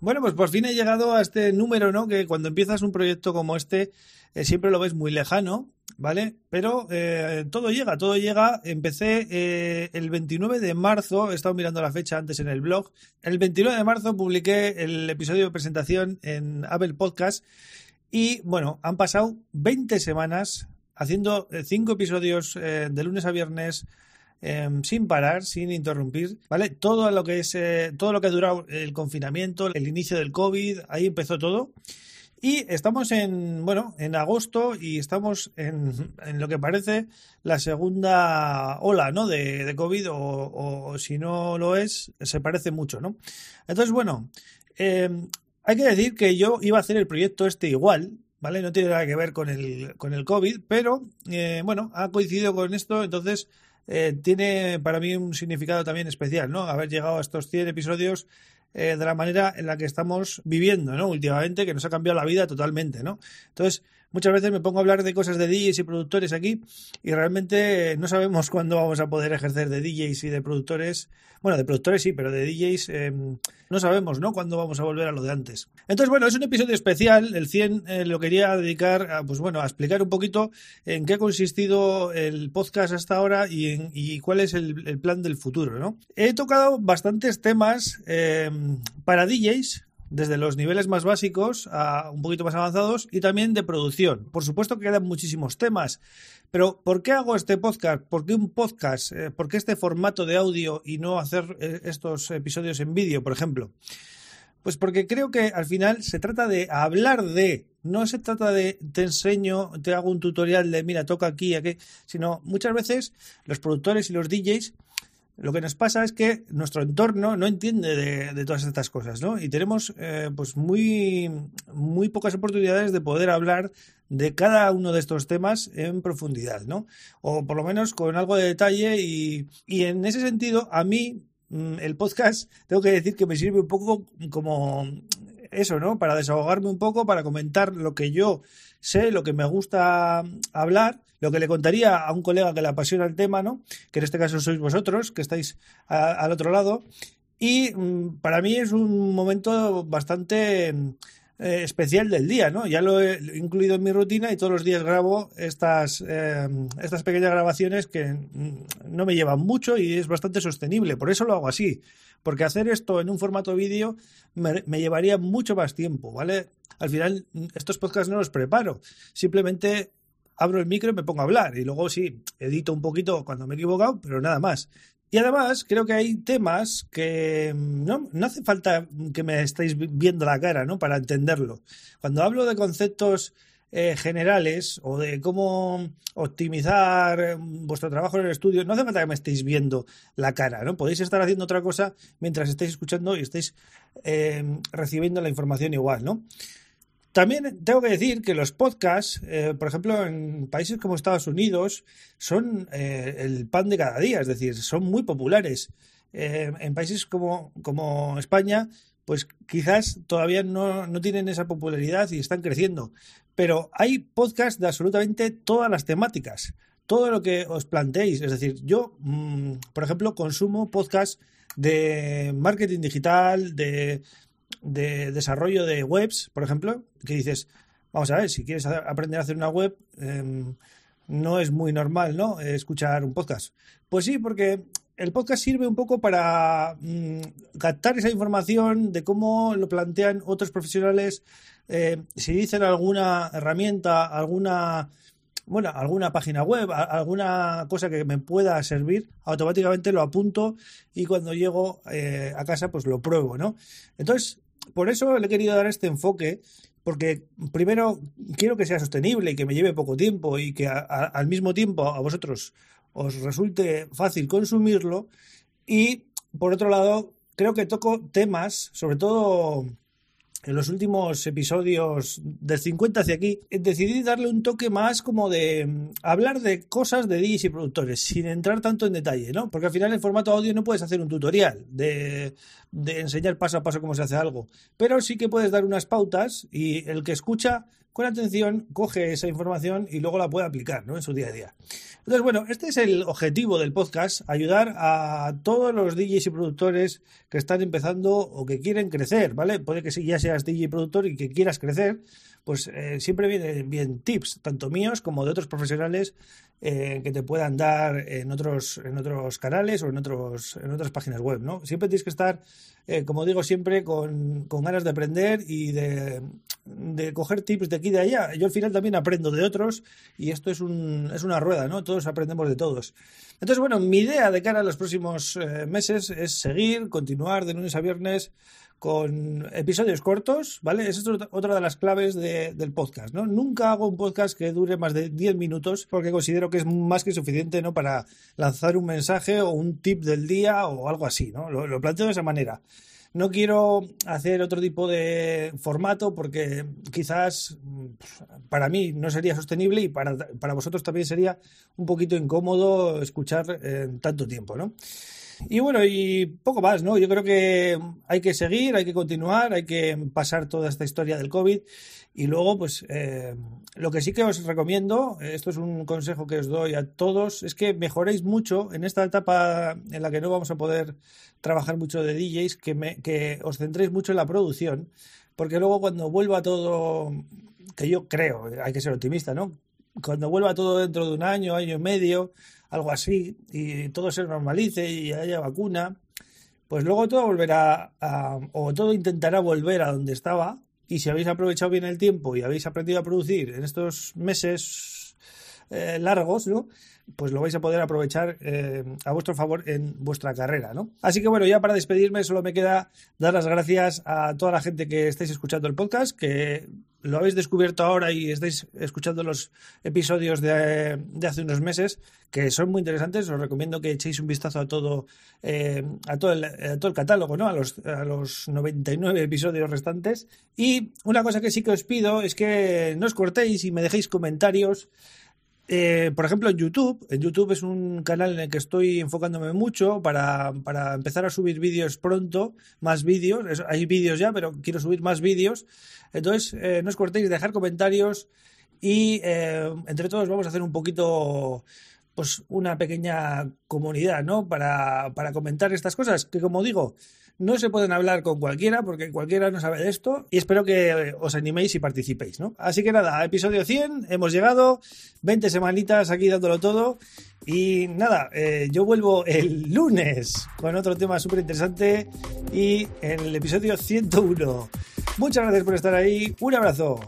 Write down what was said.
Bueno, pues por fin he llegado a este número, ¿no? Que cuando empiezas un proyecto como este, eh, siempre lo ves muy lejano, ¿vale? Pero eh, todo llega, todo llega. Empecé eh, el 29 de marzo, he estado mirando la fecha antes en el blog. El 29 de marzo publiqué el episodio de presentación en Apple Podcast y bueno, han pasado 20 semanas haciendo 5 episodios de lunes a viernes. Em, sin parar, sin interrumpir, ¿vale? Todo lo que es, todo lo que ha durado el confinamiento, el inicio del COVID, ahí empezó todo. Y estamos en, bueno, en agosto y estamos en, en lo que parece la segunda ola, ¿no? De, de COVID o, si no lo es, se parece mucho, ¿no? Entonces, bueno, em, hay que decir que yo iba a hacer el proyecto este igual, ¿vale? No tiene nada que ver con el, con el COVID, pero, eh, bueno, ha coincidido con esto, entonces... Eh, tiene para mí un significado también especial, ¿no? Haber llegado a estos 100 episodios eh, de la manera en la que estamos viviendo, ¿no? Últimamente, que nos ha cambiado la vida totalmente, ¿no? Entonces, muchas veces me pongo a hablar de cosas de DJs y productores aquí y realmente no sabemos cuándo vamos a poder ejercer de DJs y de productores. Bueno, de productores sí, pero de DJs em, no sabemos, ¿no? Cuándo vamos a volver a lo de antes. Entonces, bueno, es un episodio especial. El 100 eh, lo quería dedicar a, pues bueno, a explicar un poquito en qué ha consistido el podcast hasta ahora y, y cuál es el, plan del futuro, ¿no? He tocado bastantes temas em, para DJs, desde los niveles más básicos a un poquito más avanzados y también de producción. Por supuesto que quedan muchísimos temas, pero ¿por qué hago este podcast? ¿Por qué un podcast? Eh, ¿Por qué este formato de audio y no hacer eh, estos episodios en vídeo, por ejemplo? Pues porque creo que al final se trata de hablar de, no se trata de te enseño, te hago un tutorial de mira, toca aquí, aquí, sino muchas veces los productores y los DJs lo que nos pasa es que nuestro entorno no entiende de, todas estas cosas, ¿no? Y tenemos eh, pues muy, muy pocas oportunidades de poder hablar de cada uno de estos temas en profundidad, ¿no? O por lo menos con algo de detalle y, y en ese sentido, a mí mm, el podcast, tengo que decir que me sirve un poco como eso, ¿no? Para desahogarme un poco, para comentar lo que yo sé, lo que me gusta hablar, lo que le contaría a un colega que le apasiona el tema, ¿no? Que en este caso sois vosotros, que estáis al otro lado. Y mm, para mí es un momento bastante eh, especial del día, ¿no? Ya lo he incluido en mi rutina y todos los días grabo estas, eh, estas pequeñas grabaciones que no me llevan mucho y es bastante sostenible. Por eso lo hago así. Porque hacer esto en un formato vídeo me, me llevaría mucho más tiempo, ¿vale? Al final, estos podcasts no los preparo. Simplemente abro el micro y me pongo a hablar. Y luego sí, edito un poquito cuando me he equivocado, pero nada más. Y además, creo que hay temas que no, no hace falta que me estéis viendo la cara, ¿no? Para entenderlo. Cuando hablo de conceptos eh, generales o de cómo optimizar vuestro trabajo en el estudio, no hace falta que me estéis viendo la cara, ¿no? Podéis estar haciendo otra cosa mientras estéis escuchando y estéis eh, recibiendo la información igual, ¿no? También tengo que decir que los podcasts, eh, por ejemplo, en países como Estados Unidos, son eh, el pan de cada día, es decir, son muy populares. Eh, en países como, España, pues quizás todavía no, no, tienen esa popularidad y están creciendo. Pero hay podcasts de absolutamente todas las temáticas, todo lo que os planteéis. Es decir, yo, mm, por ejemplo, consumo podcasts de marketing digital, de de desarrollo de webs, por ejemplo, que dices, vamos a ver, si quieres aprender a hacer una web, em, no es muy normal, ¿no? Escuchar un podcast. Pues sí, porque el podcast sirve un poco para mm, captar esa información de cómo lo plantean otros profesionales. Eh, si dicen alguna herramienta, alguna bueno, alguna página web, alguna cosa que me pueda servir, automáticamente lo apunto y cuando llego eh, a casa pues lo pruebo, ¿no? Entonces, por eso le he querido dar este enfoque, porque primero quiero que sea sostenible y que me lleve poco tiempo y que al mismo tiempo a vosotros os resulte fácil consumirlo y por otro lado creo que toco temas, sobre todo en los últimos episodios del 50 hacia aquí, decidí darle un toque más como de mm, hablar de cosas de DJs y productores, sin entrar tanto en detalle, ¿no? Porque al final en formato audio no puedes hacer un tutorial de, de enseñar paso a paso cómo se hace algo, pero sí que puedes dar unas pautas y el que escucha con atención coge esa información y luego la puede aplicar ¿no? en su día a día. Entonces, bueno, este es el objetivo del podcast, ayudar a todos los DJs y productores que están empezando o que quieren crecer, ¿vale? Puede que ya seas DJ y productor y que quieras crecer, pues eh, siempre vienen bien tips, tanto míos como de otros profesionales eh, que te puedan dar en otros, en otros canales o en, otros, en otras páginas web, ¿no? Siempre tienes que estar, eh, como digo siempre, con, con, ganas de aprender y de, de, coger tips de aquí y de allá. Yo al final también aprendo de otros y esto es, un, es una rueda, ¿no? Todos aprendemos de todos. Entonces, bueno, mi idea de cara a los próximos meses es seguir, continuar de lunes a viernes con episodios cortos, ¿vale? Esa es otra de las claves de, del podcast, ¿no? Nunca hago un podcast que dure más de 10 minutos porque considero que es más que suficiente, ¿no? Para lanzar un mensaje o un tip del día o algo así, ¿no? Lo, planteo de esa manera. No quiero hacer otro tipo de formato porque quizás para mí no sería sostenible y para, para vosotros también sería un poquito incómodo escuchar en tanto tiempo, ¿no? Y bueno, y poco más, ¿no? Yo creo que hay que seguir, hay que continuar, hay que pasar toda esta historia del COVID. Y luego, pues, eh, lo que sí que os recomiendo, esto es un consejo que os doy a todos, es que mejoréis mucho en esta etapa en la que no vamos a poder trabajar mucho de DJs, que, me, que os centréis mucho en la producción, porque luego cuando vuelva todo, que yo creo, hay que ser optimista, ¿no? Cuando vuelva todo dentro de un año, año y medio, algo así, y todo se normalice y haya vacuna, pues luego todo volverá a, o todo intentará volver a donde estaba. Y si habéis aprovechado bien el tiempo y habéis aprendido a producir en estos meses eh, largos, ¿no? Pues lo vais a poder aprovechar eh, a vuestro favor en vuestra carrera, ¿no? Así que bueno, ya para despedirme solo me queda dar las gracias a toda la gente que estáis escuchando el podcast, que lo habéis descubierto ahora y estáis escuchando los episodios de, hace unos meses, que son muy interesantes. Os recomiendo que echéis un vistazo a todo, eh, a, todo el, a todo el catálogo, ¿no? A los, a los 99 episodios restantes. Y una cosa que sí que os pido es que no os cortéis y me dejéis comentarios eh, por ejemplo, en YouTube. En YouTube es un canal en el que estoy enfocándome mucho para, para empezar a subir vídeos pronto, más vídeos. Hay vídeos ya, pero quiero subir más vídeos. Entonces, eh, no os cortéis, dejar comentarios y eh, entre todos vamos a hacer un poquito, pues una pequeña comunidad, ¿no? Para, para comentar estas cosas, que como digo, no se pueden hablar con cualquiera porque cualquiera no sabe de esto y espero que eh, os animéis y participéis, ¿no? Así que nada, episodio 100, hemos llegado, 20 semanitas aquí dándolo todo y nada, eh, yo vuelvo el lunes con otro tema súper interesante y en el episodio 101. Muchas gracias por estar ahí, un abrazo.